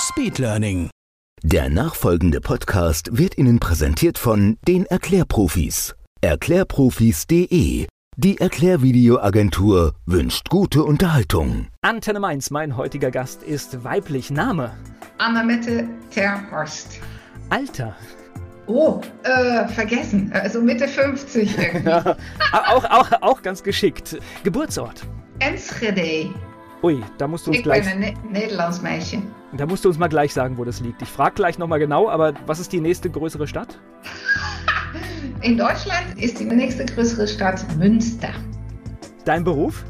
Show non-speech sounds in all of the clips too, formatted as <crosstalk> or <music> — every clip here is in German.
Speedlearning. Der nachfolgende Podcast wird Ihnen präsentiert von den Erklärprofis. Erklärprofis.de. Die Erklärvideoagentur wünscht gute Unterhaltung. Antenne Mainz, mein heutiger Gast ist weiblich. Name? Annemette Terhorst. Alter? Oh, äh, vergessen. Also Mitte 50 irgendwie. <laughs> auch, auch, auch ganz geschickt. Geburtsort? Enschede. Ui, da musst du uns Ich gleich. bin ein ne Nederlands Mädchen. Da musst du uns mal gleich sagen, wo das liegt. Ich frage gleich nochmal genau, aber was ist die nächste größere Stadt? <laughs> In Deutschland ist die nächste größere Stadt Münster. Dein Beruf?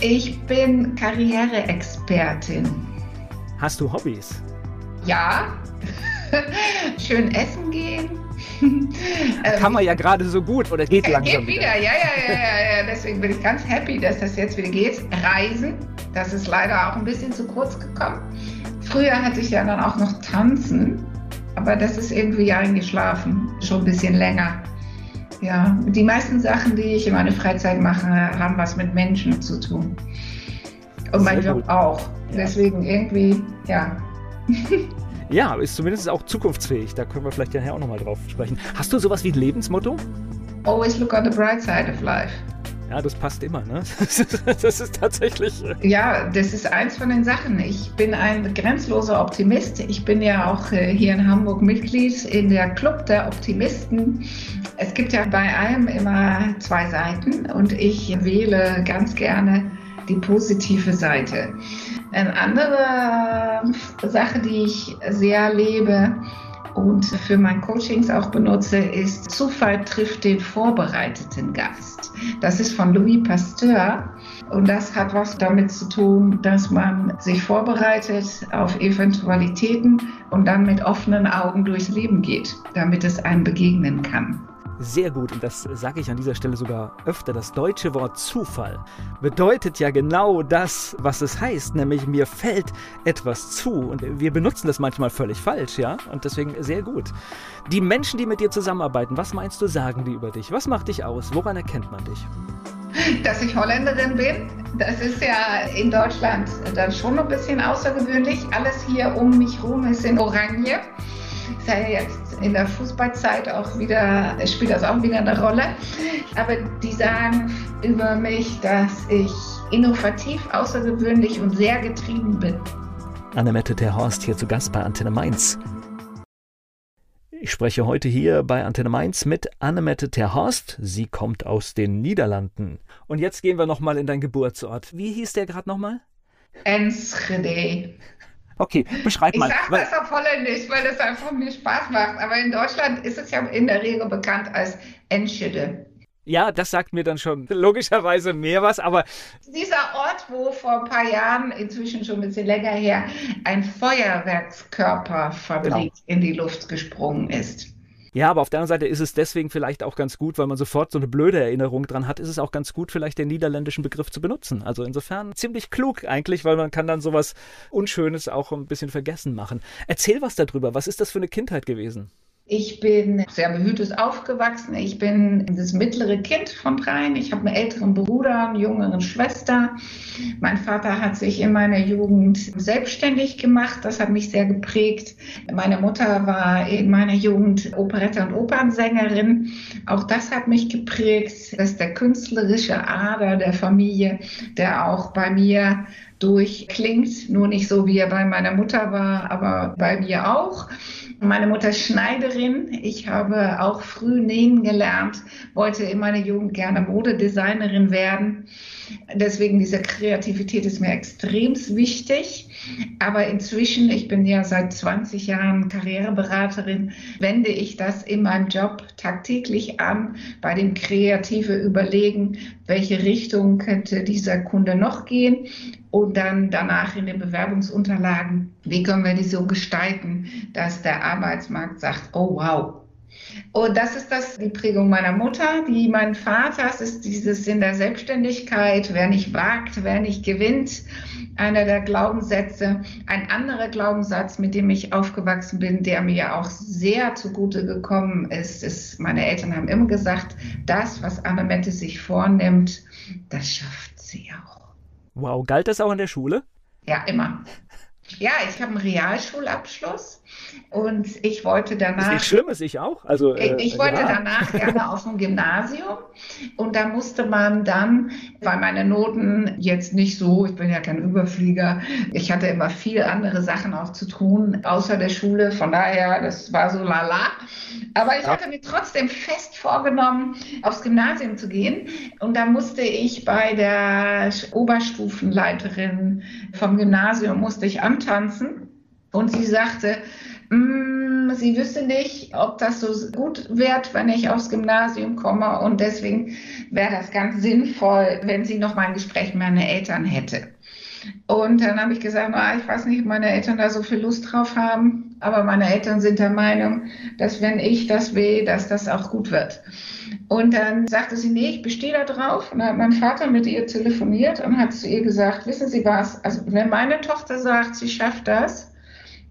Ich bin Karriereexpertin. Hast du Hobbys? Ja. <laughs> Schön essen gehen. <laughs> Ähm, Kann man ja gerade so gut oder geht Äh, langsam Geht wieder, ja, ja, ja, ja, ja. Deswegen bin ich ganz happy, dass das jetzt wieder geht. Reisen, das ist leider auch ein bisschen zu kurz gekommen. Früher hatte ich ja dann auch noch Tanzen, aber das ist irgendwie eingeschlafen, schon ein bisschen länger. Ja, die meisten Sachen, die ich in meiner Freizeit mache, haben was mit Menschen zu tun. Und mein Job auch. Ja. Deswegen irgendwie, ja. <laughs> Ja, ist zumindest auch zukunftsfähig. Da können wir vielleicht nachher auch nochmal drauf sprechen. Hast du sowas wie ein Lebensmotto? Always look on the bright side of life. Ja, das passt immer, ne? <laughs> Das ist tatsächlich. äh, Ja, das ist eins von den Sachen. Ich bin ein grenzloser Optimist. Ich bin ja auch äh, hier in Hamburg Mitglied in der Club der Optimisten. Es gibt ja bei allem immer zwei Seiten und ich wähle ganz gerne die positive Seite. Eine andere Sache, die ich sehr lebe und für mein Coachings auch benutze, ist Zufall trifft den vorbereiteten Gast. Das ist von Louis Pasteur. Und das hat was damit zu tun, dass man sich vorbereitet auf Eventualitäten und dann mit offenen Augen durchs Leben geht, damit es einem begegnen kann. Sehr gut, und das sage ich an dieser Stelle sogar öfter. Das deutsche Wort Zufall bedeutet ja genau das, was es heißt, nämlich mir fällt etwas zu. Und wir benutzen das manchmal völlig falsch, ja? Und deswegen sehr gut. Die Menschen, die mit dir zusammenarbeiten, was meinst du, sagen die über dich? Was macht dich aus? Woran erkennt man dich? Dass ich Holländerin bin, das ist ja in Deutschland dann schon ein bisschen außergewöhnlich. Alles hier um mich herum ist in Oranje. Ja jetzt in der Fußballzeit auch wieder, spielt das auch wieder eine Rolle. Aber die sagen über mich, dass ich innovativ, außergewöhnlich und sehr getrieben bin. Annemette Terhorst hier zu Gast bei Antenne Mainz. Ich spreche heute hier bei Antenne Mainz mit Annemette Terhorst. Sie kommt aus den Niederlanden. Und jetzt gehen wir nochmal in dein Geburtsort. Wie hieß der gerade nochmal? Enschede. Okay, beschreib Ich mal. sage weil- das auf Holländisch, weil das einfach mir Spaß macht. Aber in Deutschland ist es ja in der Regel bekannt als Enschede. Ja, das sagt mir dann schon logischerweise mehr was, aber Dieser Ort, wo vor ein paar Jahren, inzwischen schon ein bisschen länger her, ein Feuerwerkskörperfabrik Genau. in die Luft gesprungen ist. Ja, aber auf der anderen Seite ist es deswegen vielleicht auch ganz gut, weil man sofort so eine blöde Erinnerung dran hat, ist es auch ganz gut, vielleicht den niederländischen Begriff zu benutzen. Also insofern ziemlich klug eigentlich, weil man kann dann sowas Unschönes auch ein bisschen vergessen machen. Erzähl was darüber. Was ist das für eine Kindheit gewesen? Ich bin sehr behütet aufgewachsen. Ich bin das mittlere Kind von dreien. Ich habe einen älteren Bruder, eine jüngere Schwester. Mein Vater hat sich in meiner Jugend selbstständig gemacht. Das hat mich sehr geprägt. Meine Mutter war in meiner Jugend Operette- und Opernsängerin. Auch das hat mich geprägt. Das ist der künstlerische Ader der Familie, der auch bei mir durchklingt. Nur nicht so, wie er bei meiner Mutter war, aber bei mir auch. Meine Mutter ist Schneiderin. Ich habe auch früh nähen gelernt, wollte in meiner Jugend gerne Modedesignerin werden. Deswegen diese Kreativität ist mir extrem wichtig. Aber inzwischen, ich bin ja seit 20 Jahren Karriereberaterin, wende ich das in meinem Job tagtäglich an, bei dem kreative Überlegen, welche Richtung könnte dieser Kunde noch gehen und dann danach in den Bewerbungsunterlagen, wie können wir die so gestalten, dass der Arbeitsmarkt sagt, oh wow, und das ist das, die Prägung meiner Mutter, die mein Vaters ist dieses in der Selbstständigkeit, wer nicht wagt, wer nicht gewinnt, einer der Glaubenssätze. Ein anderer Glaubenssatz, mit dem ich aufgewachsen bin, der mir auch sehr zugute gekommen ist, ist, meine Eltern haben immer gesagt, das, was Anne Mette sich vornimmt, das schafft sie auch. Wow, galt das auch in der Schule? Ja, immer. Ja, ich habe einen Realschulabschluss und ich wollte danach. Ist nicht schlimm, ist ich auch. Also, äh, ich wollte ja. danach gerne auf ein Gymnasium und da musste man dann, weil meine Noten jetzt nicht so, ich bin ja kein Überflieger, ich hatte immer viel andere Sachen auch zu tun außer der Schule, von daher, das war so lala. Aber ich ja. hatte mir trotzdem fest vorgenommen, aufs Gymnasium zu gehen und da musste ich bei der Oberstufenleiterin vom Gymnasium musste ich an tanzen. Und sie sagte, mm, sie wüsste nicht, ob das so gut wird, wenn ich aufs Gymnasium komme. Und deswegen wäre das ganz sinnvoll, wenn sie noch mal ein Gespräch mit meinen Eltern hätte. Und dann habe ich gesagt, na, ich weiß nicht, ob meine Eltern da so viel Lust drauf haben, aber meine Eltern sind der Meinung, dass wenn ich das will, dass das auch gut wird. Und dann sagte sie, nee, ich bestehe da drauf. Und dann hat mein Vater mit ihr telefoniert und hat zu ihr gesagt, wissen Sie was, also wenn meine Tochter sagt, sie schafft das,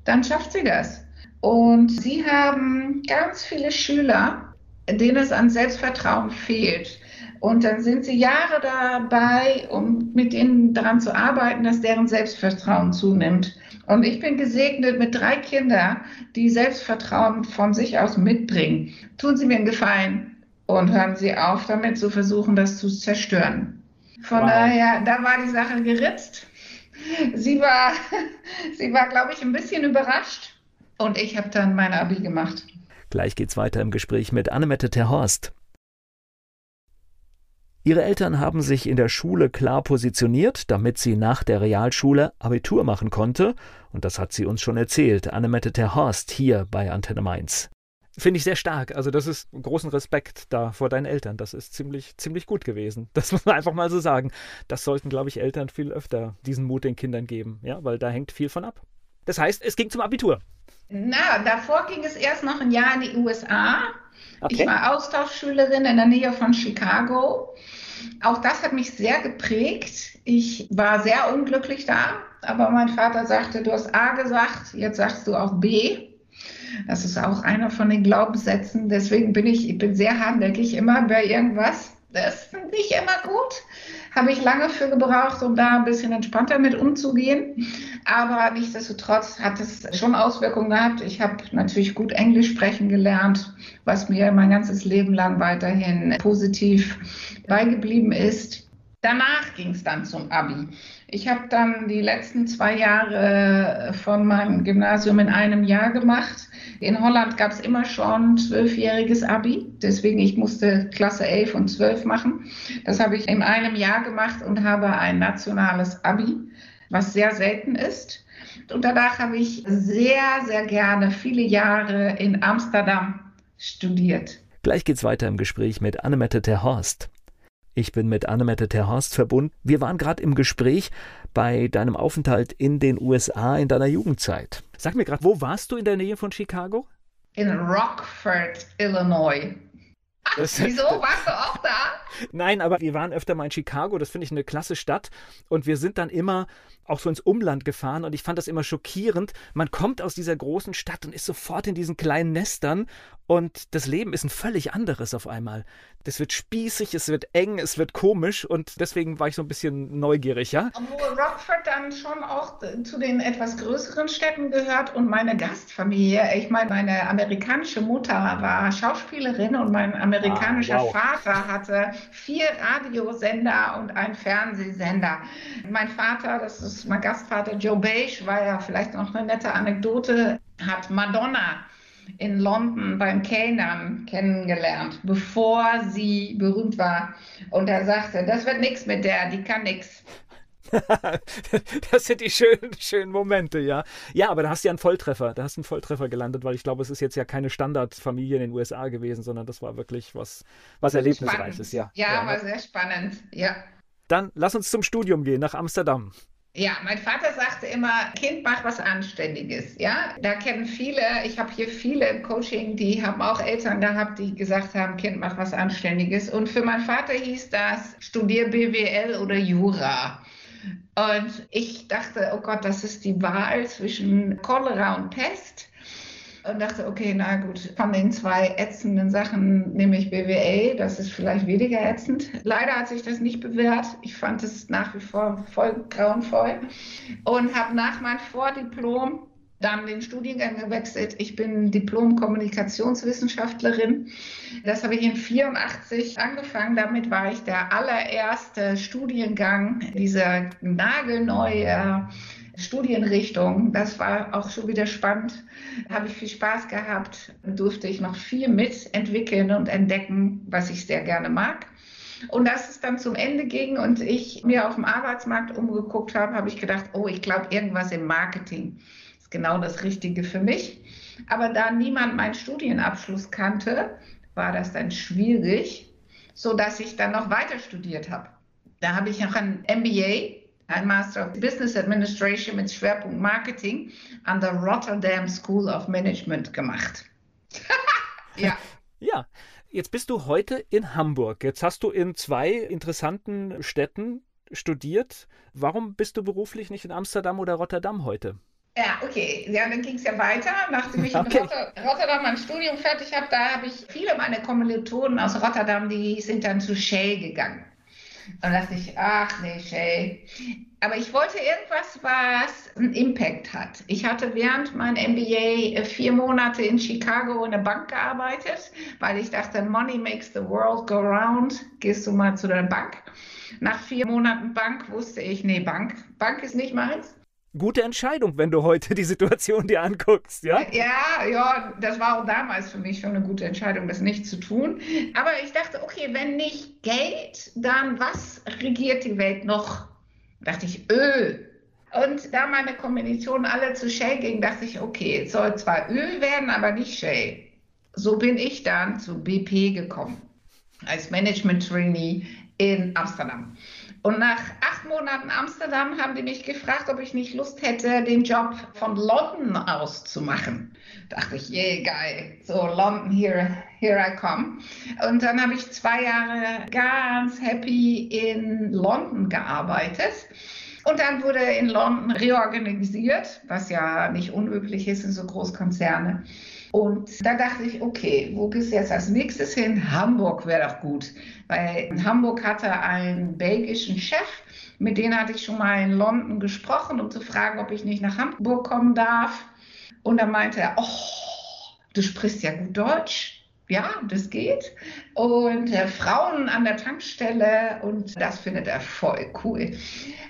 dann schafft sie das. Und sie haben ganz viele Schüler, denen es an Selbstvertrauen fehlt. Und dann sind sie Jahre dabei, um mit denen daran zu arbeiten, dass deren Selbstvertrauen zunimmt. Und ich bin gesegnet mit drei Kindern, die Selbstvertrauen von sich aus mitbringen. Tun Sie mir einen Gefallen und hören Sie auf damit zu versuchen, das zu zerstören. Von wow. daher, da war die Sache geritzt. Sie war, <laughs> sie war, glaube ich, ein bisschen überrascht. Und ich habe dann mein Abi gemacht. Gleich geht's weiter im Gespräch mit Annemette Terhorst. Ihre Eltern haben sich in der Schule klar positioniert, damit sie nach der Realschule Abitur machen konnte, und das hat sie uns schon erzählt, Annemette Terhorst hier bei Antenne Mainz. Finde ich sehr stark. Also, das ist großen Respekt da vor deinen Eltern. Das ist ziemlich, ziemlich gut gewesen. Das <laughs> muss man einfach mal so sagen. Das sollten, glaube ich, Eltern viel öfter diesen Mut den Kindern geben, ja, weil da hängt viel von ab. Das heißt, es ging zum Abitur. Na, davor ging es erst noch ein Jahr in die USA. Okay. Ich war Austauschschülerin in der Nähe von Chicago. Auch das hat mich sehr geprägt. Ich war sehr unglücklich da, aber mein Vater sagte, du hast A gesagt, jetzt sagst du auch B. Das ist auch einer von den Glaubenssätzen. Deswegen bin ich, ich bin sehr hartnäckig immer bei irgendwas. Das finde ich immer gut. Habe ich lange für gebraucht, um da ein bisschen entspannter mit umzugehen. Aber nichtsdestotrotz hat es schon Auswirkungen gehabt. Ich habe natürlich gut Englisch sprechen gelernt, was mir mein ganzes Leben lang weiterhin positiv beigeblieben ist. Danach ging es dann zum Abi. Ich habe dann die letzten zwei Jahre von meinem Gymnasium in einem Jahr gemacht. In Holland gab es immer schon zwölfjähriges Abi. Deswegen ich musste Klasse 11 und 12 machen. Das habe ich in einem Jahr gemacht und habe ein nationales Abi, was sehr selten ist. Und danach habe ich sehr, sehr gerne viele Jahre in Amsterdam studiert. Gleich geht's weiter im Gespräch mit Annemette Terhorst. Ich bin mit Annemette Terhorst verbunden. Wir waren gerade im Gespräch bei deinem Aufenthalt in den USA in deiner Jugendzeit. Sag mir gerade, wo warst du in der Nähe von Chicago? In Rockford, Illinois. Ach, das, wieso? Warst du auch da? Nein, aber wir waren öfter mal in Chicago. Das finde ich eine klasse Stadt. Und wir sind dann immer auch so ins Umland gefahren. Und ich fand das immer schockierend. Man kommt aus dieser großen Stadt und ist sofort in diesen kleinen Nestern. Und das Leben ist ein völlig anderes auf einmal. Das wird spießig, es wird eng, es wird komisch. Und deswegen war ich so ein bisschen neugierig, ja? Obwohl Rockford dann schon auch zu den etwas größeren Städten gehört. Und meine Gastfamilie, ich meine, meine amerikanische Mutter war Schauspielerin und mein amerikanischer ah, wow. Vater hatte vier Radiosender und einen Fernsehsender. Mein Vater, das ist mein Gastvater Joe Beige, war ja vielleicht noch eine nette Anekdote, hat Madonna in London beim Kellnern kennengelernt, bevor sie berühmt war. Und er sagte, das wird nichts mit der, die kann nichts. <laughs> das sind die schönen, schönen Momente, ja. Ja, aber da hast du ja einen Volltreffer. Da hast du einen Volltreffer gelandet, weil ich glaube, es ist jetzt ja keine Standardfamilie in den USA gewesen, sondern das war wirklich was, was Erlebnisreiches, ja. ja. Ja, war sehr spannend, ja. Dann lass uns zum Studium gehen, nach Amsterdam. Ja, mein Vater sagte immer, Kind, mach was Anständiges. Ja, da kennen viele, ich habe hier viele im Coaching, die haben auch Eltern gehabt, die gesagt haben, Kind, mach was Anständiges. Und für meinen Vater hieß das, studier BWL oder Jura. Und ich dachte, oh Gott, das ist die Wahl zwischen Cholera und Pest und dachte, okay, na gut, von den zwei ätzenden Sachen nehme ich BWA, das ist vielleicht weniger ätzend. Leider hat sich das nicht bewährt. Ich fand es nach wie vor voll grauenvoll und habe nach meinem Vordiplom dann den Studiengang gewechselt. Ich bin Diplom-Kommunikationswissenschaftlerin. Das habe ich in 84 angefangen. Damit war ich der allererste Studiengang dieser nagelneue Studienrichtung. Das war auch schon wieder spannend. Habe ich viel Spaß gehabt. Durfte ich noch viel mitentwickeln und entdecken, was ich sehr gerne mag. Und als es dann zum Ende ging und ich mir auf dem Arbeitsmarkt umgeguckt habe, habe ich gedacht, oh, ich glaube, irgendwas im Marketing ist genau das Richtige für mich. Aber da niemand meinen Studienabschluss kannte, war das dann schwierig, so dass ich dann noch weiter studiert habe. Da habe ich noch ein MBA ein Master of Business Administration mit Schwerpunkt Marketing an der Rotterdam School of Management gemacht. <laughs> ja. Ja. Jetzt bist du heute in Hamburg. Jetzt hast du in zwei interessanten Städten studiert. Warum bist du beruflich nicht in Amsterdam oder Rotterdam heute? Ja, okay. Ja, dann ging es ja weiter. Nachdem ich <laughs> okay. in Rotterdam mein Studium fertig habe, da habe ich viele meiner Kommilitonen aus Rotterdam, die sind dann zu Shell gegangen. Und dachte ich, ach nee, Shay. Aber ich wollte irgendwas, was einen Impact hat. Ich hatte während meinem MBA äh, vier Monate in Chicago in der Bank gearbeitet, weil ich dachte, Money makes the world go round. Gehst du mal zu der Bank. Nach vier Monaten Bank wusste ich, nee, Bank, Bank ist nicht meins gute Entscheidung, wenn du heute die Situation dir anguckst, ja? Ja, ja, das war auch damals für mich schon eine gute Entscheidung, das nicht zu tun. Aber ich dachte, okay, wenn nicht Geld, dann was regiert die Welt noch? Da dachte ich, Öl. Und da meine Kombinationen alle zu Shell gingen, dachte ich, okay, es soll zwar Öl werden, aber nicht Shell. So bin ich dann zu BP gekommen, als Management-Trainee in Amsterdam. Und nach acht Monaten Amsterdam haben die mich gefragt, ob ich nicht Lust hätte, den Job von London aus zu machen. Dachte ich, yeah, geil. So, London, here, here I come. Und dann habe ich zwei Jahre ganz happy in London gearbeitet. Und dann wurde in London reorganisiert, was ja nicht unüblich ist in so Großkonzerne. Und da dachte ich, okay, wo gehst du jetzt als nächstes hin? Hamburg wäre doch gut, weil Hamburg hatte einen belgischen Chef, mit dem hatte ich schon mal in London gesprochen, um zu fragen, ob ich nicht nach Hamburg kommen darf. Und dann meinte er, oh, du sprichst ja gut Deutsch. Ja, das geht. Und äh, Frauen an der Tankstelle und das findet er voll cool.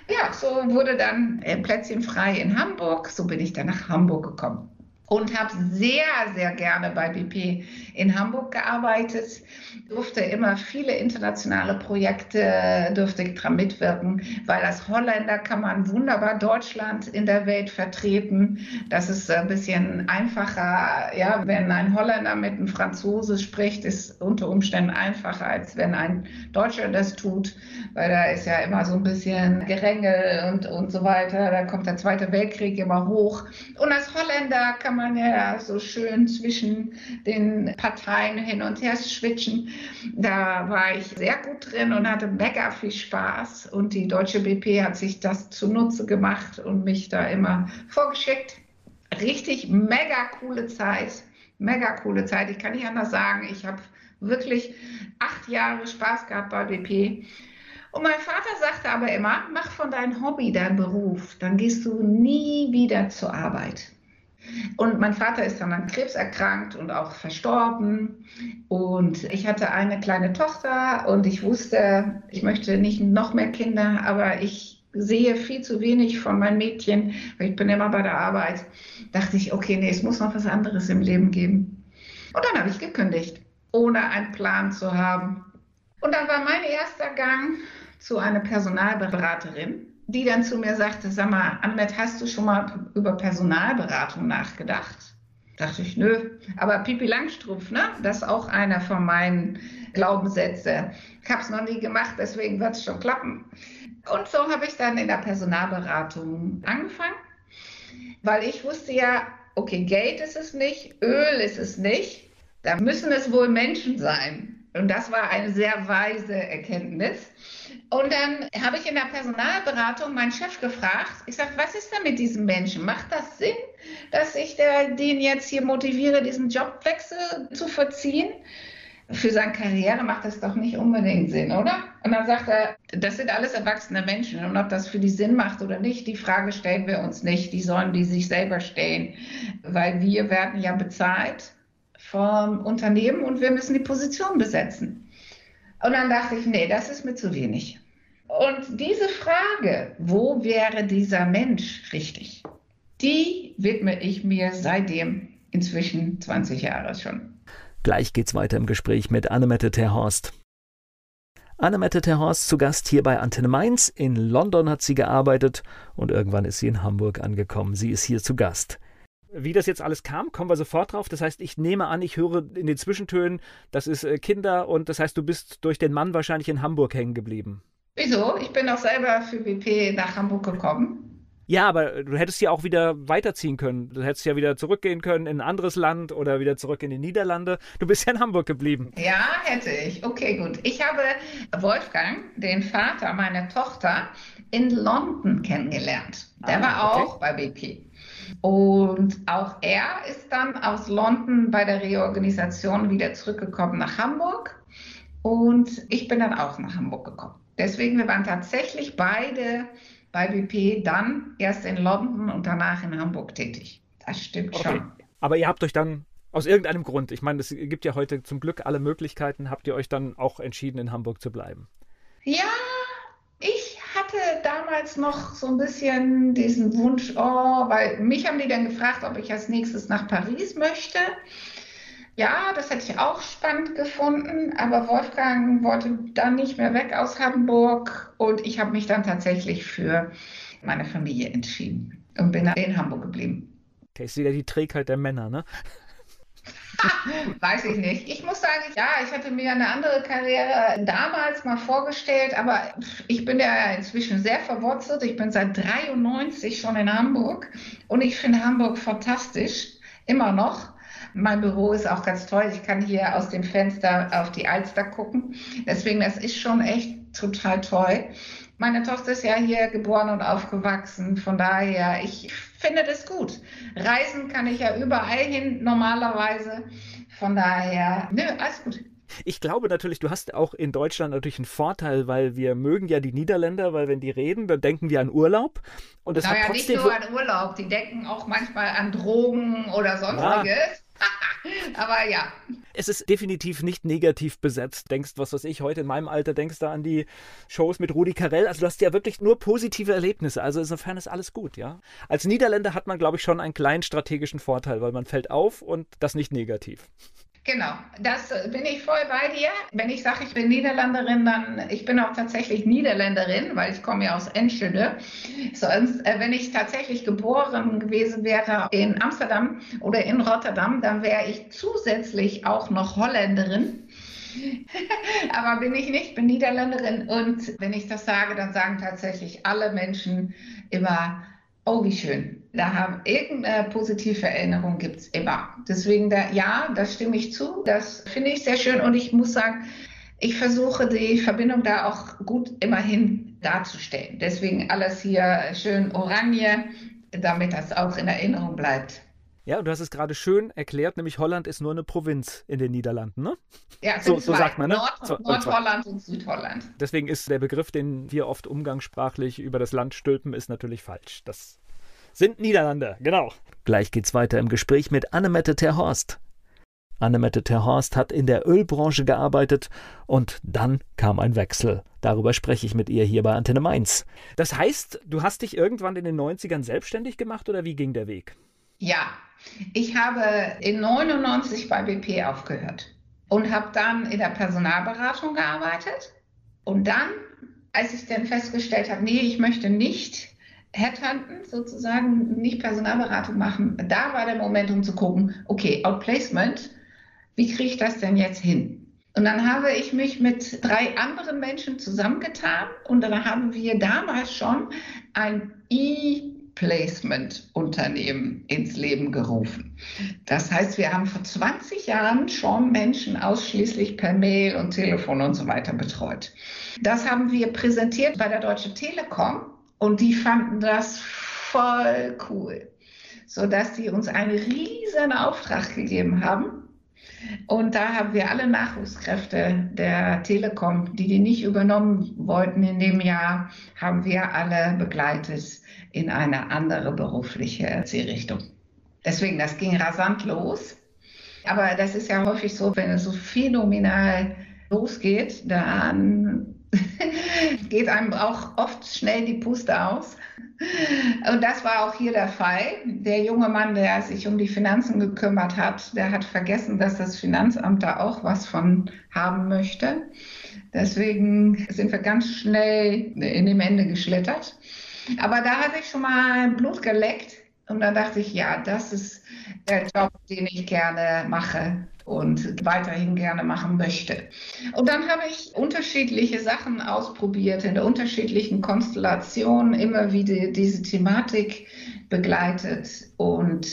Ja, so wurde dann äh, Plätzchen frei in Hamburg. So bin ich dann nach Hamburg gekommen und habe sehr, sehr gerne bei BP in Hamburg gearbeitet, durfte immer viele internationale Projekte, durfte daran mitwirken, weil als Holländer kann man wunderbar Deutschland in der Welt vertreten. Das ist ein bisschen einfacher, ja, wenn ein Holländer mit einem Franzose spricht, ist unter Umständen einfacher, als wenn ein Deutscher das tut, weil da ist ja immer so ein bisschen Gerengel und, und so weiter. Da kommt der Zweite Weltkrieg immer hoch. Und als Holländer kann man ja so schön zwischen den Parteien hin und her switchen. Da war ich sehr gut drin und hatte mega viel Spaß. Und die Deutsche BP hat sich das zunutze gemacht und mich da immer vorgeschickt. Richtig mega coole Zeit. Mega coole Zeit. Ich kann nicht anders sagen. Ich habe wirklich acht Jahre Spaß gehabt bei BP. Und mein Vater sagte aber immer, mach von deinem Hobby deinen Beruf, dann gehst du nie wieder zur Arbeit. Und mein Vater ist dann an Krebs erkrankt und auch verstorben. Und ich hatte eine kleine Tochter und ich wusste, ich möchte nicht noch mehr Kinder, aber ich sehe viel zu wenig von meinen Mädchen, weil ich bin immer bei der Arbeit. Dachte ich, okay, nee, es muss noch was anderes im Leben geben. Und dann habe ich gekündigt, ohne einen Plan zu haben. Und dann war mein erster Gang zu einer Personalberaterin, die dann zu mir sagte, sag mal, Annette, hast du schon mal über Personalberatung nachgedacht? Dachte ich, nö. Aber Pipi Langstrumpf, ne? Das ist auch einer von meinen Glaubenssätzen. Ich habe es noch nie gemacht, deswegen wird es schon klappen. Und so habe ich dann in der Personalberatung angefangen, weil ich wusste ja, okay, Geld ist es nicht, Öl ist es nicht, da müssen es wohl Menschen sein. Und das war eine sehr weise Erkenntnis. Und dann habe ich in der Personalberatung meinen Chef gefragt, ich sage, was ist denn mit diesem Menschen? Macht das Sinn, dass ich der, den jetzt hier motiviere, diesen Jobwechsel zu verziehen? Für seine Karriere macht das doch nicht unbedingt Sinn, oder? Und dann sagt er, das sind alles erwachsene Menschen und ob das für die Sinn macht oder nicht, die Frage stellen wir uns nicht. Die sollen die sich selber stellen, weil wir werden ja bezahlt vom Unternehmen und wir müssen die Position besetzen. Und dann dachte ich, nee, das ist mir zu wenig. Und diese Frage, wo wäre dieser Mensch richtig, die widme ich mir seitdem inzwischen 20 Jahre schon. Gleich geht's weiter im Gespräch mit Annemette Terhorst. Annemette Terhorst zu Gast hier bei Antenne Mainz. In London hat sie gearbeitet und irgendwann ist sie in Hamburg angekommen. Sie ist hier zu Gast. Wie das jetzt alles kam, kommen wir sofort drauf. Das heißt, ich nehme an, ich höre in den Zwischentönen, das ist äh, Kinder und das heißt, du bist durch den Mann wahrscheinlich in Hamburg hängen geblieben. Wieso? Ich bin auch selber für WP nach Hamburg gekommen. Ja, aber du hättest ja auch wieder weiterziehen können. Du hättest ja wieder zurückgehen können in ein anderes Land oder wieder zurück in die Niederlande. Du bist ja in Hamburg geblieben. Ja, hätte ich. Okay, gut. Ich habe Wolfgang, den Vater meiner Tochter, in London kennengelernt. Der ah, war okay. auch bei BP. Und auch er ist dann aus London bei der Reorganisation wieder zurückgekommen nach Hamburg. Und ich bin dann auch nach Hamburg gekommen. Deswegen, wir waren tatsächlich beide bei BP, dann erst in London und danach in Hamburg tätig. Das stimmt okay. schon. Aber ihr habt euch dann aus irgendeinem Grund, ich meine, es gibt ja heute zum Glück alle Möglichkeiten, habt ihr euch dann auch entschieden, in Hamburg zu bleiben? Ja, ich hatte damals noch so ein bisschen diesen Wunsch, oh, weil mich haben die dann gefragt, ob ich als nächstes nach Paris möchte. Ja, das hätte ich auch spannend gefunden, aber Wolfgang wollte dann nicht mehr weg aus Hamburg und ich habe mich dann tatsächlich für meine Familie entschieden und bin in Hamburg geblieben. Okay, ist wieder die Trägheit der Männer, ne? <laughs> Weiß ich nicht. Ich muss sagen, ja, ich hatte mir eine andere Karriere damals mal vorgestellt, aber ich bin ja inzwischen sehr verwurzelt. Ich bin seit 93 schon in Hamburg und ich finde Hamburg fantastisch, immer noch. Mein Büro ist auch ganz toll. Ich kann hier aus dem Fenster auf die Alster gucken. Deswegen, das ist schon echt total toll. Meine Tochter ist ja hier geboren und aufgewachsen. Von daher, ich finde das gut. Reisen kann ich ja überall hin normalerweise. Von daher, nö, alles gut. Ich glaube natürlich, du hast auch in Deutschland natürlich einen Vorteil, weil wir mögen ja die Niederländer, weil wenn die reden, dann denken wir an Urlaub. Und das naja, nicht nur an Urlaub, die denken auch manchmal an Drogen oder sonstiges. Ja. <laughs> Aber ja. Es ist definitiv nicht negativ besetzt. Denkst, was weiß ich, heute in meinem Alter denkst du an die Shows mit Rudi Carell. Also du hast ja wirklich nur positive Erlebnisse. Also insofern ist alles gut, ja. Als Niederländer hat man, glaube ich, schon einen kleinen strategischen Vorteil, weil man fällt auf und das nicht negativ. Genau, das äh, bin ich voll bei dir. Wenn ich sage, ich bin Niederländerin, dann ich bin auch tatsächlich Niederländerin, weil ich komme ja aus Enschede. Sonst, äh, wenn ich tatsächlich geboren gewesen wäre in Amsterdam oder in Rotterdam, dann wäre ich zusätzlich auch noch Holländerin. <laughs> Aber bin ich nicht, bin Niederländerin. Und wenn ich das sage, dann sagen tatsächlich alle Menschen immer, Oh, wie schön. Da haben irgendeine positive Erinnerung gibt es immer. Deswegen, da, ja, das stimme ich zu. Das finde ich sehr schön. Und ich muss sagen, ich versuche die Verbindung da auch gut immerhin darzustellen. Deswegen alles hier schön orange, damit das auch in Erinnerung bleibt. Ja, du hast es gerade schön erklärt, nämlich Holland ist nur eine Provinz in den Niederlanden, ne? Ja, so, so sagt man, ne? Nord Nordholland und Südholland. Deswegen ist der Begriff, den wir oft umgangssprachlich über das Land stülpen, ist natürlich falsch. Das sind Niederlande, genau. Gleich geht's weiter im Gespräch mit Annemette Terhorst. Annemette Terhorst hat in der Ölbranche gearbeitet und dann kam ein Wechsel. Darüber spreche ich mit ihr hier bei Antenne Mainz. Das heißt, du hast dich irgendwann in den 90ern selbstständig gemacht oder wie ging der Weg? Ja, ich habe in 99 bei BP aufgehört und habe dann in der Personalberatung gearbeitet. Und dann, als ich dann festgestellt habe, nee, ich möchte nicht Headhunten sozusagen, nicht Personalberatung machen, da war der Moment, um zu gucken, okay, Outplacement, wie kriege ich das denn jetzt hin? Und dann habe ich mich mit drei anderen Menschen zusammengetan und dann haben wir damals schon ein E Placement-Unternehmen ins Leben gerufen. Das heißt, wir haben vor 20 Jahren schon Menschen ausschließlich per Mail und Telefon und so weiter betreut. Das haben wir präsentiert bei der Deutschen Telekom und die fanden das voll cool, sodass sie uns einen riesen Auftrag gegeben haben und da haben wir alle Nachwuchskräfte der Telekom, die die nicht übernommen wollten in dem Jahr, haben wir alle begleitet in eine andere berufliche Zielrichtung. Deswegen, das ging rasant los. Aber das ist ja häufig so, wenn es so phänomenal losgeht, dann <laughs> geht einem auch oft schnell die Puste aus. Und das war auch hier der Fall. Der junge Mann, der sich um die Finanzen gekümmert hat, der hat vergessen, dass das Finanzamt da auch was von haben möchte. Deswegen sind wir ganz schnell in dem Ende geschlittert. Aber da hatte ich schon mal Blut geleckt. Und dann dachte ich, ja, das ist der Job, den ich gerne mache und weiterhin gerne machen möchte. Und dann habe ich unterschiedliche Sachen ausprobiert, in der unterschiedlichen Konstellation immer wieder diese Thematik begleitet und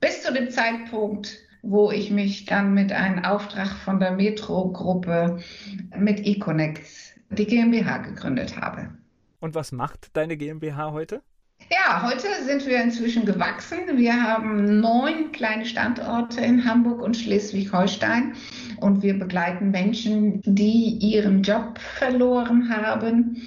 bis zu dem Zeitpunkt, wo ich mich dann mit einem Auftrag von der Metro-Gruppe mit eConnect die GmbH gegründet habe. Und was macht deine GmbH heute? Ja, heute sind wir inzwischen gewachsen. Wir haben neun kleine Standorte in Hamburg und Schleswig-Holstein und wir begleiten Menschen, die ihren Job verloren haben,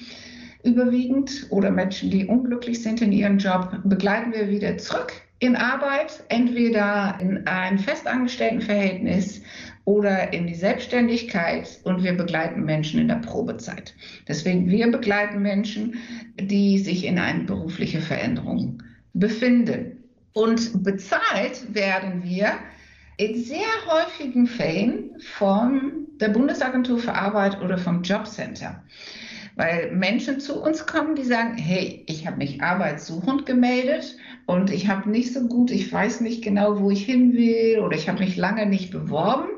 überwiegend oder Menschen, die unglücklich sind in ihrem Job, begleiten wir wieder zurück in Arbeit, entweder in ein Festangestelltenverhältnis oder in die Selbstständigkeit und wir begleiten Menschen in der Probezeit. Deswegen, wir begleiten Menschen, die sich in eine berufliche Veränderung befinden. Und bezahlt werden wir in sehr häufigen Fällen von der Bundesagentur für Arbeit oder vom Jobcenter. Weil Menschen zu uns kommen, die sagen, hey, ich habe mich arbeitssuchend gemeldet und ich habe nicht so gut, ich weiß nicht genau, wo ich hin will oder ich habe mich lange nicht beworben.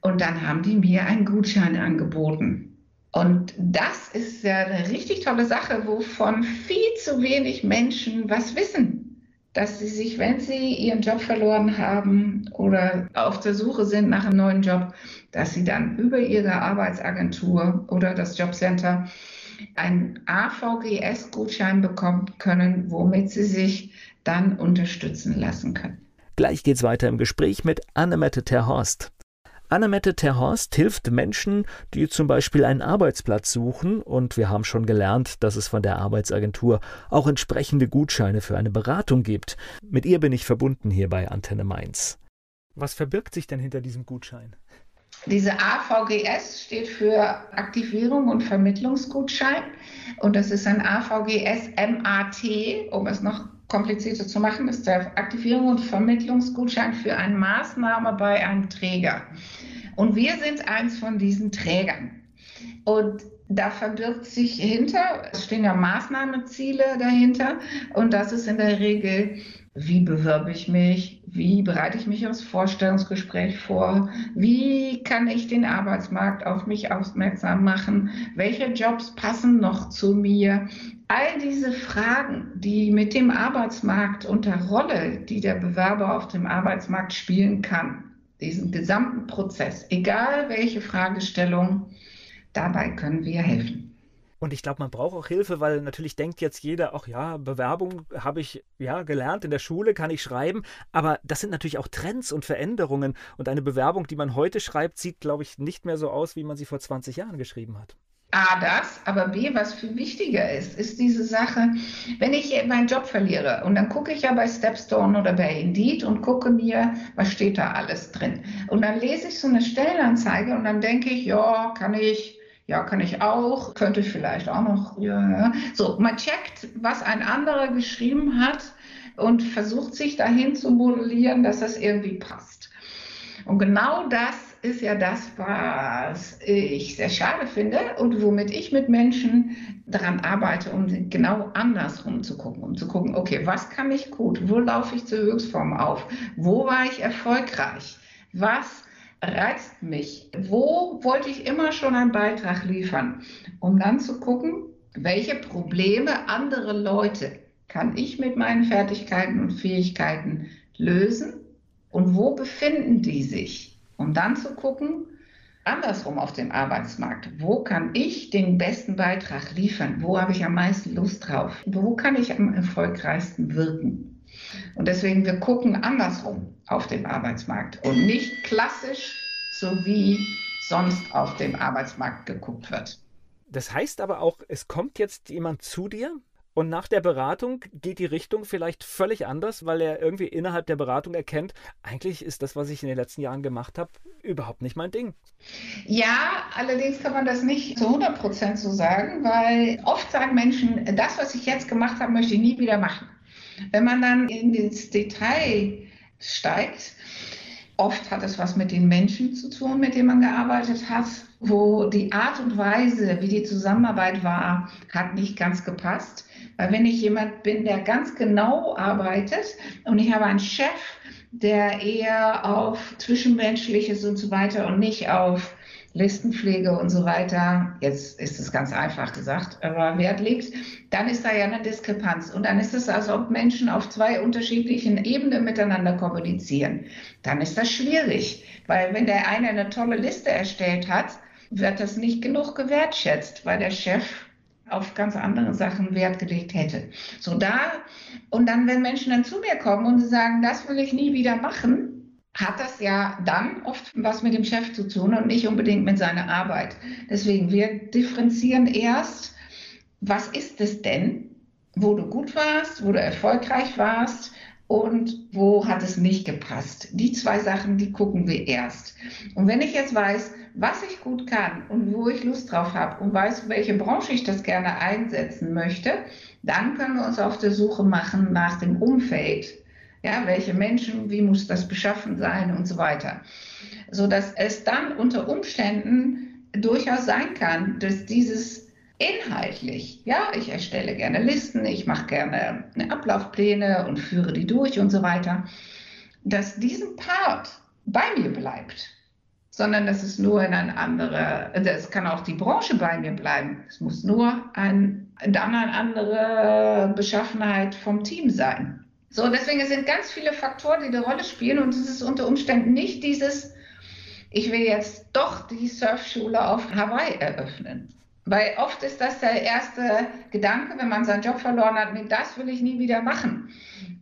Und dann haben die mir einen Gutschein angeboten. Und das ist ja eine richtig tolle Sache, wovon viel zu wenig Menschen was wissen. Dass sie sich, wenn sie ihren Job verloren haben oder auf der Suche sind nach einem neuen Job, dass sie dann über ihre Arbeitsagentur oder das Jobcenter einen AVGS-Gutschein bekommen können, womit sie sich dann unterstützen lassen können. Gleich geht's weiter im Gespräch mit Annemette Terhorst. Annemette Terhorst hilft Menschen, die zum Beispiel einen Arbeitsplatz suchen, und wir haben schon gelernt, dass es von der Arbeitsagentur auch entsprechende Gutscheine für eine Beratung gibt. Mit ihr bin ich verbunden hier bei Antenne Mainz. Was verbirgt sich denn hinter diesem Gutschein? Diese AVGS steht für Aktivierung und Vermittlungsgutschein und das ist ein AVGS MAT, um es noch komplizierter zu machen, ist der Aktivierung und Vermittlungsgutschein für eine Maßnahme bei einem Träger. Und wir sind eins von diesen Trägern. Und da verbirgt sich hinter, es stehen ja Maßnahmeziele dahinter und das ist in der Regel wie bewerbe ich mich? Wie bereite ich mich aufs Vorstellungsgespräch vor? Wie kann ich den Arbeitsmarkt auf mich aufmerksam machen? Welche Jobs passen noch zu mir? All diese Fragen, die mit dem Arbeitsmarkt und der Rolle, die der Bewerber auf dem Arbeitsmarkt spielen kann, diesen gesamten Prozess, egal welche Fragestellung, dabei können wir helfen. Und ich glaube, man braucht auch Hilfe, weil natürlich denkt jetzt jeder, ach ja, Bewerbung habe ich ja gelernt in der Schule, kann ich schreiben. Aber das sind natürlich auch Trends und Veränderungen. Und eine Bewerbung, die man heute schreibt, sieht, glaube ich, nicht mehr so aus, wie man sie vor 20 Jahren geschrieben hat. A, das, aber B, was viel wichtiger ist, ist diese Sache, wenn ich meinen Job verliere und dann gucke ich ja bei Stepstone oder bei Indeed und gucke mir, was steht da alles drin. Und dann lese ich so eine Stellenanzeige und dann denke ich, ja, kann ich, ja, kann ich auch, könnte ich vielleicht auch noch, ja. So, man checkt, was ein anderer geschrieben hat und versucht sich dahin zu modellieren, dass das irgendwie passt. Und genau das ist ja das, was ich sehr schade finde und womit ich mit Menschen daran arbeite, um genau andersrum zu gucken, um zu gucken, okay, was kann ich gut, wo laufe ich zur Höchstform auf, wo war ich erfolgreich, was reizt mich, wo wollte ich immer schon einen Beitrag liefern, um dann zu gucken, welche Probleme andere Leute kann ich mit meinen Fertigkeiten und Fähigkeiten lösen und wo befinden die sich? Um dann zu gucken, andersrum auf dem Arbeitsmarkt, wo kann ich den besten Beitrag liefern? Wo habe ich am meisten Lust drauf? Wo kann ich am erfolgreichsten wirken? Und deswegen, wir gucken andersrum auf dem Arbeitsmarkt und nicht klassisch, so wie sonst auf dem Arbeitsmarkt geguckt wird. Das heißt aber auch, es kommt jetzt jemand zu dir und nach der Beratung geht die Richtung vielleicht völlig anders, weil er irgendwie innerhalb der Beratung erkennt, eigentlich ist das, was ich in den letzten Jahren gemacht habe, überhaupt nicht mein Ding. Ja, allerdings kann man das nicht zu 100 Prozent so sagen, weil oft sagen Menschen, das, was ich jetzt gemacht habe, möchte ich nie wieder machen. Wenn man dann in das Detail steigt, oft hat es was mit den Menschen zu tun, mit denen man gearbeitet hat, wo die Art und Weise, wie die Zusammenarbeit war, hat nicht ganz gepasst. Weil wenn ich jemand bin, der ganz genau arbeitet und ich habe einen Chef, der eher auf Zwischenmenschliches und so weiter und nicht auf Listenpflege und so weiter, jetzt ist es ganz einfach gesagt, aber Wert legt, dann ist da ja eine Diskrepanz. Und dann ist es, als ob Menschen auf zwei unterschiedlichen Ebenen miteinander kommunizieren. Dann ist das schwierig, weil wenn der eine eine tolle Liste erstellt hat, wird das nicht genug gewertschätzt, weil der Chef auf ganz andere Sachen Wert gelegt hätte. So da, und dann, wenn Menschen dann zu mir kommen und sie sagen, das will ich nie wieder machen, hat das ja dann oft was mit dem Chef zu tun und nicht unbedingt mit seiner Arbeit. Deswegen, wir differenzieren erst, was ist es denn, wo du gut warst, wo du erfolgreich warst und wo hat es nicht gepasst. Die zwei Sachen, die gucken wir erst. Und wenn ich jetzt weiß, was ich gut kann und wo ich Lust drauf habe und weiß, welche Branche ich das gerne einsetzen möchte, dann können wir uns auf der Suche machen nach dem Umfeld. Ja, welche Menschen, wie muss das beschaffen sein und so weiter. So dass es dann unter Umständen durchaus sein kann, dass dieses inhaltlich, ja, ich erstelle gerne Listen, ich mache gerne Ablaufpläne und führe die durch und so weiter, dass diesen Part bei mir bleibt sondern das ist nur in eine andere, es kann auch die Branche bei mir bleiben. Es muss nur ein, dann eine andere Beschaffenheit vom Team sein. So, deswegen sind ganz viele Faktoren, die eine Rolle spielen und es ist unter Umständen nicht dieses, ich will jetzt doch die Surfschule auf Hawaii eröffnen. Weil oft ist das der erste Gedanke, wenn man seinen Job verloren hat, nee, das will ich nie wieder machen.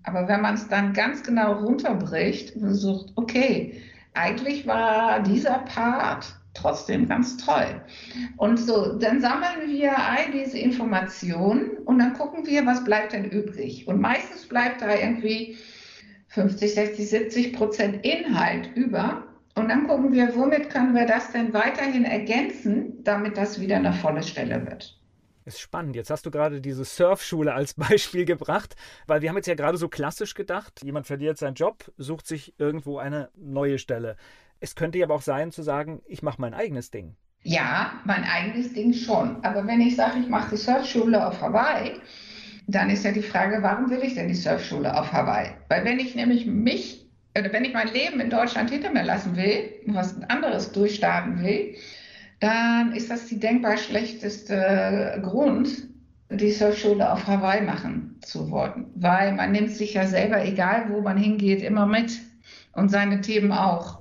Aber wenn man es dann ganz genau runterbricht und versucht, okay, eigentlich war dieser Part trotzdem ganz toll. Und so, dann sammeln wir all diese Informationen und dann gucken wir, was bleibt denn übrig. Und meistens bleibt da irgendwie 50, 60, 70 Prozent Inhalt über. Und dann gucken wir, womit können wir das denn weiterhin ergänzen, damit das wieder eine volle Stelle wird. Ist spannend. Jetzt hast du gerade diese Surfschule als <laughs> Beispiel gebracht, weil wir haben jetzt ja gerade so klassisch gedacht, jemand verliert seinen Job, sucht sich irgendwo eine neue Stelle. Es könnte ja aber auch sein zu sagen, ich mache mein eigenes Ding. Ja, mein eigenes Ding schon. Aber wenn ich sage, ich mache die Surfschule auf Hawaii, dann ist ja die Frage, warum will ich denn die Surfschule auf Hawaii? Weil wenn ich nämlich mich, oder wenn ich mein Leben in Deutschland hinter mir lassen will, was anderes durchstarten will, dann ist das die denkbar schlechteste Grund, die Surfschule auf Hawaii machen zu wollen. Weil man nimmt sich ja selber, egal wo man hingeht, immer mit und seine Themen auch.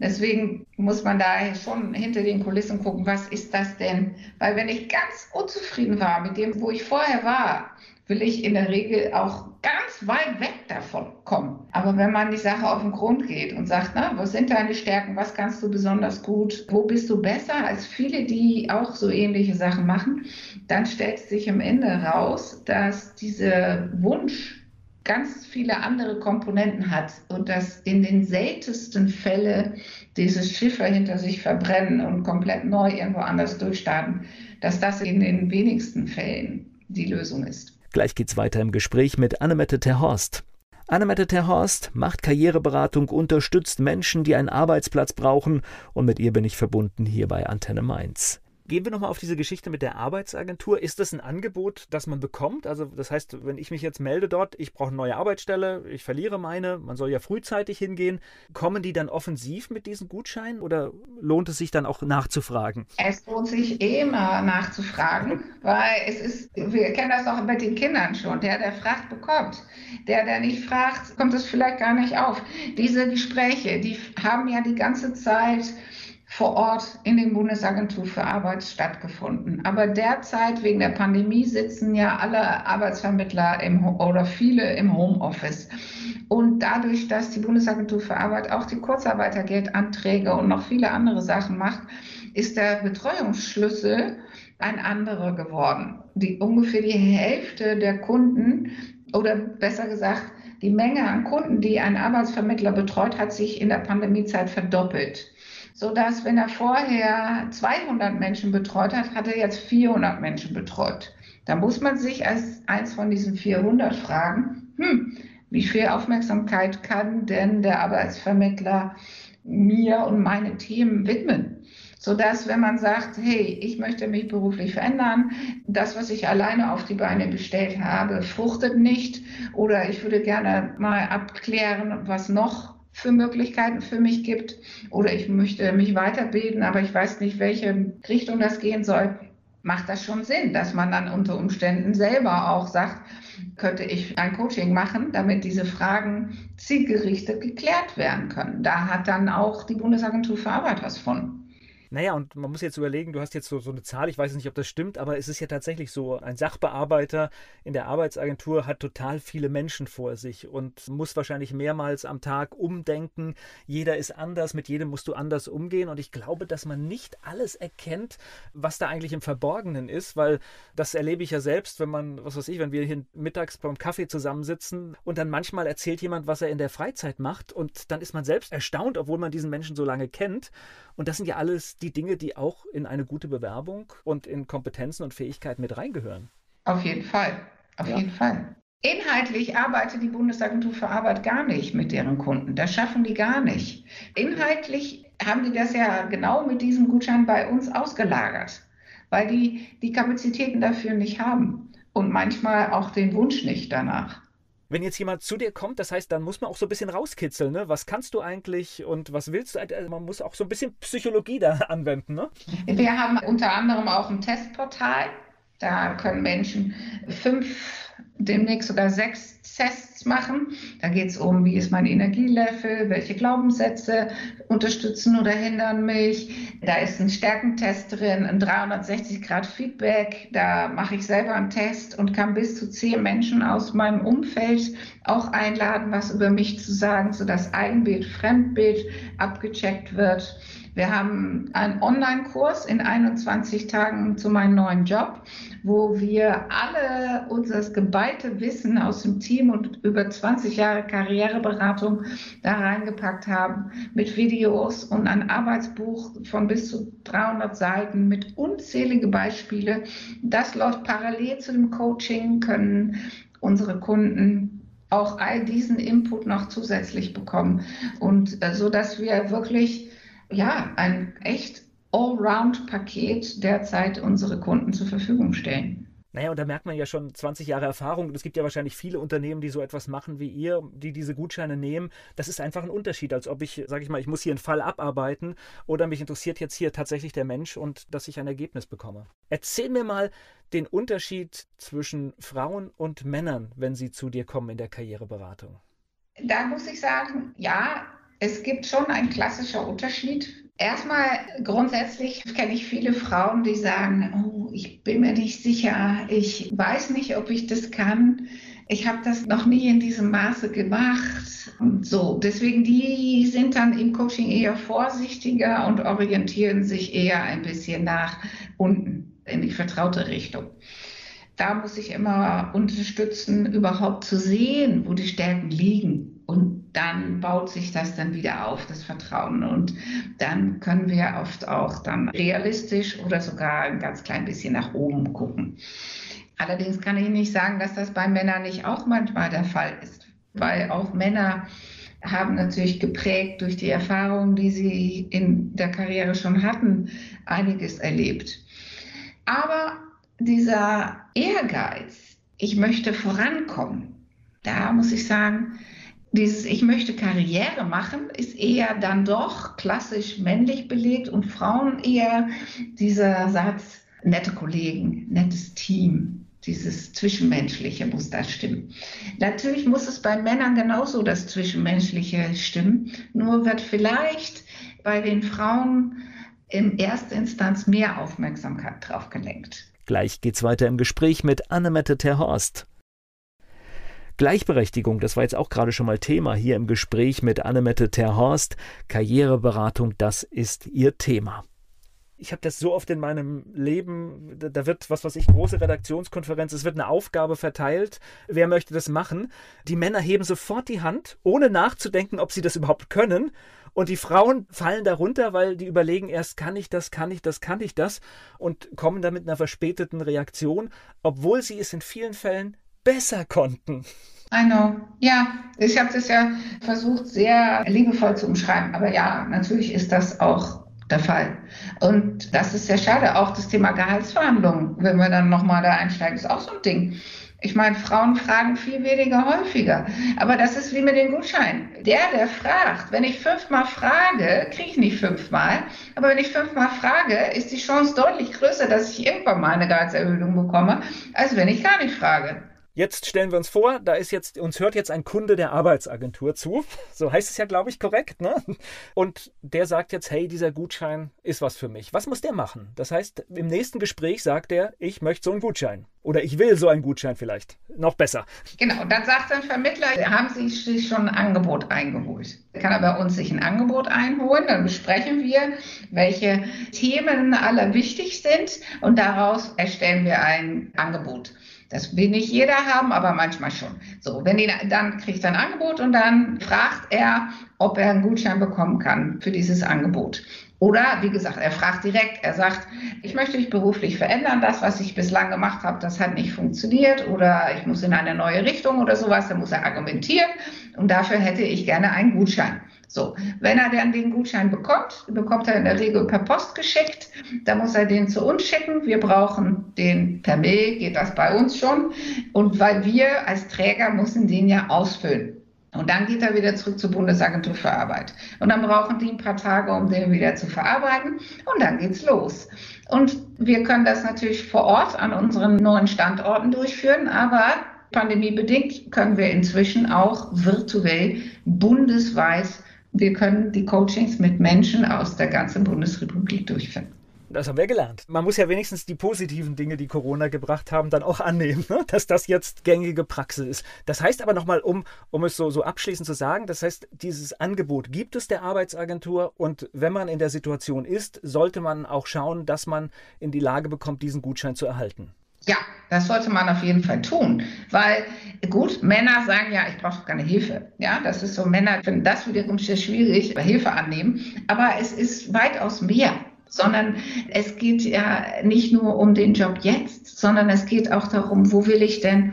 Deswegen muss man da schon hinter den Kulissen gucken, was ist das denn? Weil wenn ich ganz unzufrieden war mit dem, wo ich vorher war, will ich in der Regel auch ganz weit weg davon kommen. Aber wenn man die Sache auf den Grund geht und sagt, na, was sind deine Stärken, was kannst du besonders gut, wo bist du besser als viele, die auch so ähnliche Sachen machen, dann stellt sich am Ende raus, dass dieser Wunsch ganz viele andere Komponenten hat und dass in den seltensten Fällen dieses Schiffe hinter sich verbrennen und komplett neu irgendwo anders durchstarten, dass das in den wenigsten Fällen die Lösung ist. Gleich geht's weiter im Gespräch mit Annemette Terhorst. Annemette Terhorst macht Karriereberatung, unterstützt Menschen, die einen Arbeitsplatz brauchen und mit ihr bin ich verbunden hier bei Antenne Mainz. Gehen wir nochmal auf diese Geschichte mit der Arbeitsagentur. Ist das ein Angebot, das man bekommt? Also das heißt, wenn ich mich jetzt melde dort, ich brauche eine neue Arbeitsstelle, ich verliere meine, man soll ja frühzeitig hingehen. Kommen die dann offensiv mit diesen Gutscheinen oder lohnt es sich dann auch nachzufragen? Es lohnt sich immer nachzufragen, weil es ist, wir kennen das auch mit den Kindern schon, der, der fragt, bekommt. Der, der nicht fragt, kommt es vielleicht gar nicht auf. Diese Gespräche, die haben ja die ganze Zeit vor Ort in den Bundesagentur für Arbeit stattgefunden. Aber derzeit wegen der Pandemie sitzen ja alle Arbeitsvermittler im, oder viele im Homeoffice. Und dadurch, dass die Bundesagentur für Arbeit auch die Kurzarbeitergeldanträge und noch viele andere Sachen macht, ist der Betreuungsschlüssel ein anderer geworden. Die, ungefähr die Hälfte der Kunden oder besser gesagt, die Menge an Kunden, die ein Arbeitsvermittler betreut, hat sich in der Pandemiezeit verdoppelt so dass wenn er vorher 200 Menschen betreut hat, hat er jetzt 400 Menschen betreut. Da muss man sich als eins von diesen 400 fragen, hm, wie viel Aufmerksamkeit kann denn der Arbeitsvermittler mir und meine Themen widmen? Sodass, wenn man sagt, hey, ich möchte mich beruflich verändern, das, was ich alleine auf die Beine gestellt habe, fruchtet nicht oder ich würde gerne mal abklären, was noch für Möglichkeiten für mich gibt oder ich möchte mich weiterbilden, aber ich weiß nicht, welche Richtung das gehen soll, macht das schon Sinn, dass man dann unter Umständen selber auch sagt, könnte ich ein Coaching machen, damit diese Fragen zielgerichtet geklärt werden können. Da hat dann auch die Bundesagentur für Arbeit was von. Naja, und man muss jetzt überlegen, du hast jetzt so, so eine Zahl, ich weiß nicht, ob das stimmt, aber es ist ja tatsächlich so, ein Sachbearbeiter in der Arbeitsagentur hat total viele Menschen vor sich und muss wahrscheinlich mehrmals am Tag umdenken. Jeder ist anders, mit jedem musst du anders umgehen und ich glaube, dass man nicht alles erkennt, was da eigentlich im Verborgenen ist, weil das erlebe ich ja selbst, wenn man, was weiß ich, wenn wir hier mittags beim Kaffee zusammensitzen und dann manchmal erzählt jemand, was er in der Freizeit macht und dann ist man selbst erstaunt, obwohl man diesen Menschen so lange kennt und das sind ja alles die Dinge, die auch in eine gute Bewerbung und in Kompetenzen und Fähigkeiten mit reingehören. Auf jeden Fall. Auf ja. jeden Fall. Inhaltlich arbeitet die Bundesagentur für Arbeit gar nicht mit deren Kunden. Das schaffen die gar nicht. Inhaltlich haben die das ja genau mit diesem Gutschein bei uns ausgelagert, weil die die Kapazitäten dafür nicht haben und manchmal auch den Wunsch nicht danach. Wenn jetzt jemand zu dir kommt, das heißt, dann muss man auch so ein bisschen rauskitzeln, ne? Was kannst du eigentlich und was willst du? Also man muss auch so ein bisschen Psychologie da <laughs> anwenden, ne? Wir haben unter anderem auch ein Testportal. Da können Menschen fünf, demnächst sogar sechs Tests machen. Da geht es um, wie ist mein Energielevel, welche Glaubenssätze unterstützen oder hindern mich. Da ist ein Stärkentest drin, ein 360 Grad Feedback. Da mache ich selber einen Test und kann bis zu zehn Menschen aus meinem Umfeld auch einladen, was über mich zu sagen, sodass Eigenbild, Fremdbild abgecheckt wird. Wir haben einen Online-Kurs in 21 Tagen zu meinem neuen Job, wo wir alle unser geballte Wissen aus dem Team und über 20 Jahre Karriereberatung da reingepackt haben mit Videos und ein Arbeitsbuch von bis zu 300 Seiten mit unzählige Beispiele. Das läuft parallel zu dem Coaching, können unsere Kunden auch all diesen Input noch zusätzlich bekommen und äh, so dass wir wirklich ja, ein echt Allround-Paket derzeit unsere Kunden zur Verfügung stellen. Naja, und da merkt man ja schon 20 Jahre Erfahrung. Und es gibt ja wahrscheinlich viele Unternehmen, die so etwas machen wie ihr, die diese Gutscheine nehmen. Das ist einfach ein Unterschied, als ob ich, sage ich mal, ich muss hier einen Fall abarbeiten oder mich interessiert jetzt hier tatsächlich der Mensch und dass ich ein Ergebnis bekomme. Erzähl mir mal den Unterschied zwischen Frauen und Männern, wenn sie zu dir kommen in der Karriereberatung. Da muss ich sagen, ja, es gibt schon einen klassischen Unterschied. Erstmal grundsätzlich kenne ich viele Frauen, die sagen, oh, ich bin mir nicht sicher, ich weiß nicht, ob ich das kann. Ich habe das noch nie in diesem Maße gemacht. Und so, deswegen die sind dann im Coaching eher vorsichtiger und orientieren sich eher ein bisschen nach unten in die vertraute Richtung. Da muss ich immer unterstützen, überhaupt zu sehen, wo die Stärken liegen. Und dann baut sich das dann wieder auf, das Vertrauen. Und dann können wir oft auch dann realistisch oder sogar ein ganz klein bisschen nach oben gucken. Allerdings kann ich nicht sagen, dass das bei Männern nicht auch manchmal der Fall ist, weil auch Männer haben natürlich geprägt durch die Erfahrungen, die sie in der Karriere schon hatten, einiges erlebt. Aber dieser Ehrgeiz, ich möchte vorankommen, da muss ich sagen, dieses Ich möchte Karriere machen, ist eher dann doch klassisch männlich belegt und Frauen eher dieser Satz, nette Kollegen, nettes Team, dieses Zwischenmenschliche muss da stimmen. Natürlich muss es bei Männern genauso das Zwischenmenschliche stimmen, nur wird vielleicht bei den Frauen in erster Instanz mehr Aufmerksamkeit drauf gelenkt. Gleich geht's weiter im Gespräch mit Annemette Terhorst. Gleichberechtigung, das war jetzt auch gerade schon mal Thema hier im Gespräch mit Annemette Terhorst. Karriereberatung, das ist ihr Thema ich habe das so oft in meinem Leben, da, da, wird, was weiß ich, große Redaktionskonferenz, es wird eine Aufgabe verteilt, wer möchte das machen? Die Männer heben sofort die Hand, ohne nachzudenken, ob sie das überhaupt können. Und die Frauen fallen darunter, weil die überlegen erst, kann ich das, kann ich das, kann ich das und kommen dann mit einer verspäteten Reaktion, obwohl sie es in vielen Fällen besser konnten. I know. Ja, ich habe das ja versucht, sehr liebevoll zu umschreiben. Aber ja, natürlich ist das auch der Fall. Und das ist sehr schade. Auch das Thema Gehaltsverhandlungen, wenn wir dann nochmal da einsteigen, ist auch so ein Ding. Ich meine, Frauen fragen viel weniger häufiger. Aber das ist wie mit dem Gutschein. Der, der fragt, wenn ich fünfmal frage, kriege ich nicht fünfmal. Aber wenn ich fünfmal frage, ist die Chance deutlich größer, dass ich irgendwann mal eine Gehaltserhöhung bekomme, als wenn ich gar nicht frage. Jetzt stellen wir uns vor, da ist jetzt, uns hört jetzt ein Kunde der Arbeitsagentur zu. So heißt es ja, glaube ich, korrekt, ne? Und der sagt jetzt, hey, dieser Gutschein ist was für mich. Was muss der machen? Das heißt, im nächsten Gespräch sagt er, ich möchte so einen Gutschein. Oder ich will so einen Gutschein vielleicht. Noch besser. Genau, dann sagt ein Vermittler, haben Sie sich schon ein Angebot eingeholt? Kann er bei uns sich ein Angebot einholen? Dann besprechen wir, welche Themen alle wichtig sind und daraus erstellen wir ein Angebot. Das will nicht jeder haben, aber manchmal schon. So, wenn die, dann kriegt er ein Angebot und dann fragt er, ob er einen Gutschein bekommen kann für dieses Angebot. Oder, wie gesagt, er fragt direkt, er sagt, ich möchte mich beruflich verändern, das, was ich bislang gemacht habe, das hat nicht funktioniert oder ich muss in eine neue Richtung oder sowas, dann muss er argumentieren und dafür hätte ich gerne einen Gutschein. So, wenn er dann den Gutschein bekommt, bekommt er in der Regel per Post geschickt, dann muss er den zu uns schicken. Wir brauchen den per Mail, geht das bei uns schon. Und weil wir als Träger müssen den ja ausfüllen. Und dann geht er wieder zurück zur Bundesagentur für Arbeit. Und dann brauchen die ein paar Tage, um den wieder zu verarbeiten. Und dann geht's los. Und wir können das natürlich vor Ort an unseren neuen Standorten durchführen, aber pandemiebedingt können wir inzwischen auch virtuell bundesweit wir können die Coachings mit Menschen aus der ganzen Bundesrepublik durchführen. Das haben wir gelernt. Man muss ja wenigstens die positiven Dinge, die Corona gebracht haben, dann auch annehmen, ne? dass das jetzt gängige Praxis ist. Das heißt aber nochmal, um, um es so, so abschließend zu sagen, das heißt, dieses Angebot gibt es der Arbeitsagentur und wenn man in der Situation ist, sollte man auch schauen, dass man in die Lage bekommt, diesen Gutschein zu erhalten. Ja, das sollte man auf jeden Fall tun, weil gut, Männer sagen ja, ich brauche keine Hilfe. Ja, das ist so, Männer finden das wiederum sehr schwierig, Hilfe annehmen, aber es ist weitaus mehr sondern es geht ja nicht nur um den Job jetzt, sondern es geht auch darum, wo will ich denn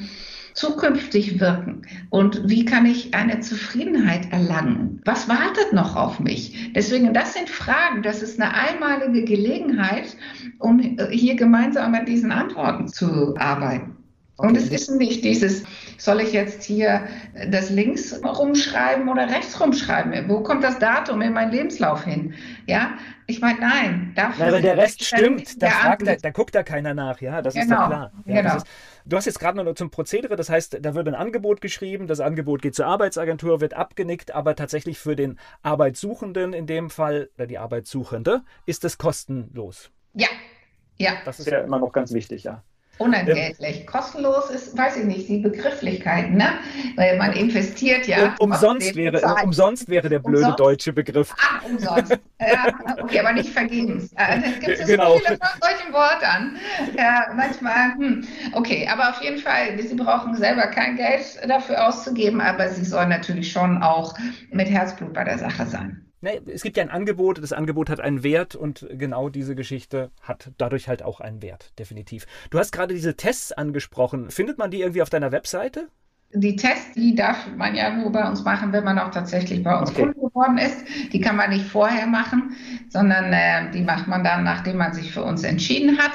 zukünftig wirken und wie kann ich eine Zufriedenheit erlangen? Was wartet noch auf mich? Deswegen, das sind Fragen, das ist eine einmalige Gelegenheit, um hier gemeinsam an diesen Antworten zu arbeiten. Und es ist nicht dieses, soll ich jetzt hier das links rumschreiben oder rechts rumschreiben? Wo kommt das Datum in meinen Lebenslauf hin? Ja, ich meine, nein. Dafür ja, wenn der Rest stimmt, da, fragt da, da guckt da keiner nach, ja, das genau. ist ja genau, klar. Ja, genau. Ist, du hast jetzt gerade noch zum Prozedere, das heißt, da wird ein Angebot geschrieben, das Angebot geht zur Arbeitsagentur, wird abgenickt, aber tatsächlich für den Arbeitssuchenden in dem Fall, oder die Arbeitssuchende, ist es kostenlos. Ja, ja. Das ist ja immer noch ganz wichtig, ja. Unentgeltlich. Ähm, Kostenlos ist, weiß ich nicht, die Begrifflichkeiten, ne? Weil man investiert ja. Um, umsonst, wäre, umsonst wäre der blöde umsonst? deutsche Begriff. Ah, umsonst. ja, okay, aber nicht vergebens. Äh, es gibt genau. so viele von solchen Wörtern. Ja, manchmal, hm. okay, aber auf jeden Fall, Sie brauchen selber kein Geld dafür auszugeben, aber Sie sollen natürlich schon auch mit Herzblut bei der Sache sein. Nee, es gibt ja ein Angebot, das Angebot hat einen Wert und genau diese Geschichte hat dadurch halt auch einen Wert, definitiv. Du hast gerade diese Tests angesprochen. Findet man die irgendwie auf deiner Webseite? Die Tests, die darf man ja nur bei uns machen, wenn man auch tatsächlich bei uns okay. Kunde geworden ist. Die kann man nicht vorher machen, sondern äh, die macht man dann, nachdem man sich für uns entschieden hat.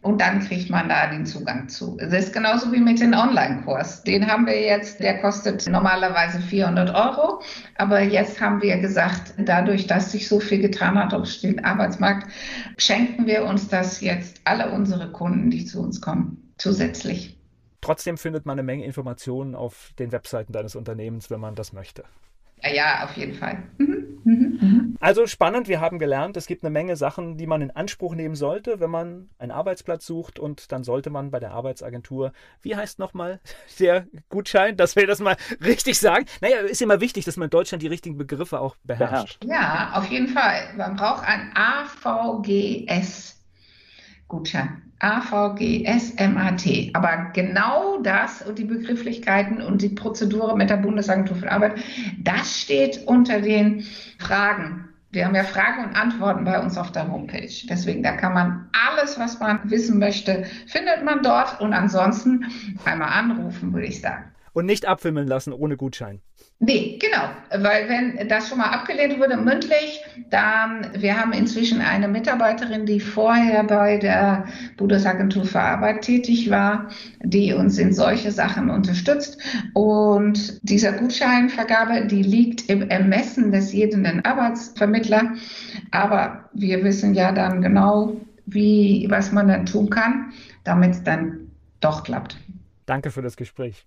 Und dann kriegt man da den Zugang zu. Das ist genauso wie mit dem Online-Kurs. Den haben wir jetzt, der kostet normalerweise 400 Euro. Aber jetzt haben wir gesagt, dadurch, dass sich so viel getan hat auf dem Arbeitsmarkt, schenken wir uns das jetzt alle unsere Kunden, die zu uns kommen, zusätzlich. Trotzdem findet man eine Menge Informationen auf den Webseiten deines Unternehmens, wenn man das möchte. Ja, ja, auf jeden Fall. Mhm, mhm, mhm. Also spannend, wir haben gelernt, es gibt eine Menge Sachen, die man in Anspruch nehmen sollte, wenn man einen Arbeitsplatz sucht und dann sollte man bei der Arbeitsagentur, wie heißt nochmal <laughs> der Gutschein, dass wir das mal <laughs> richtig sagen? Naja, ist immer wichtig, dass man in Deutschland die richtigen Begriffe auch beherrscht. Ja, auf jeden Fall. Man braucht ein AVGS-Gutschein. AVGSMAT. Aber genau das und die Begrifflichkeiten und die Prozedur mit der Bundesagentur für Arbeit, das steht unter den Fragen. Wir haben ja Fragen und Antworten bei uns auf der Homepage. Deswegen, da kann man alles, was man wissen möchte, findet man dort. Und ansonsten einmal anrufen, würde ich sagen. Und nicht abwimmeln lassen ohne Gutschein. Nee, genau. Weil wenn das schon mal abgelehnt wurde mündlich, dann, wir haben inzwischen eine Mitarbeiterin, die vorher bei der Bundesagentur für Arbeit tätig war, die uns in solche Sachen unterstützt. Und dieser Gutscheinvergabe, die liegt im Ermessen des jeden Arbeitsvermittler. Aber wir wissen ja dann genau, wie, was man dann tun kann, damit es dann doch klappt. Danke für das Gespräch.